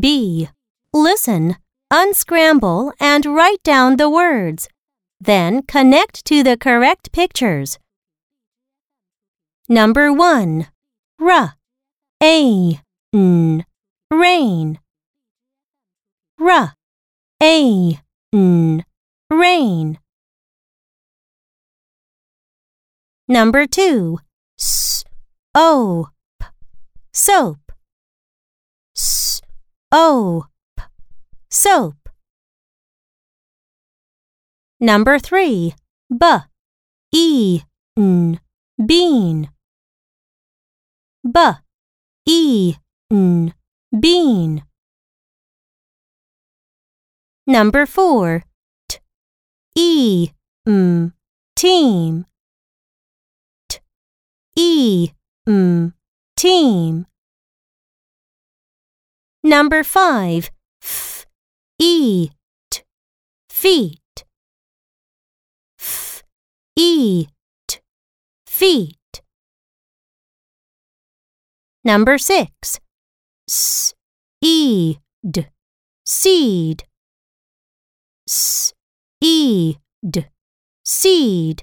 B. Listen, unscramble, and write down the words. Then connect to the correct pictures. Number 1. R. A. N. Rain. R. A. N. Rain. Number 2. S. O. P. Soap. O. P. Soap. Number 3. B. E. N. Bean. B. E. N. Bean. Number 4. T. E. M. Team. T. E. M. Team. Number 5. F. E. T. Feet. F. E. T. Feet. Number 6. S. E. D. Seed. S, S. E. D. Seed.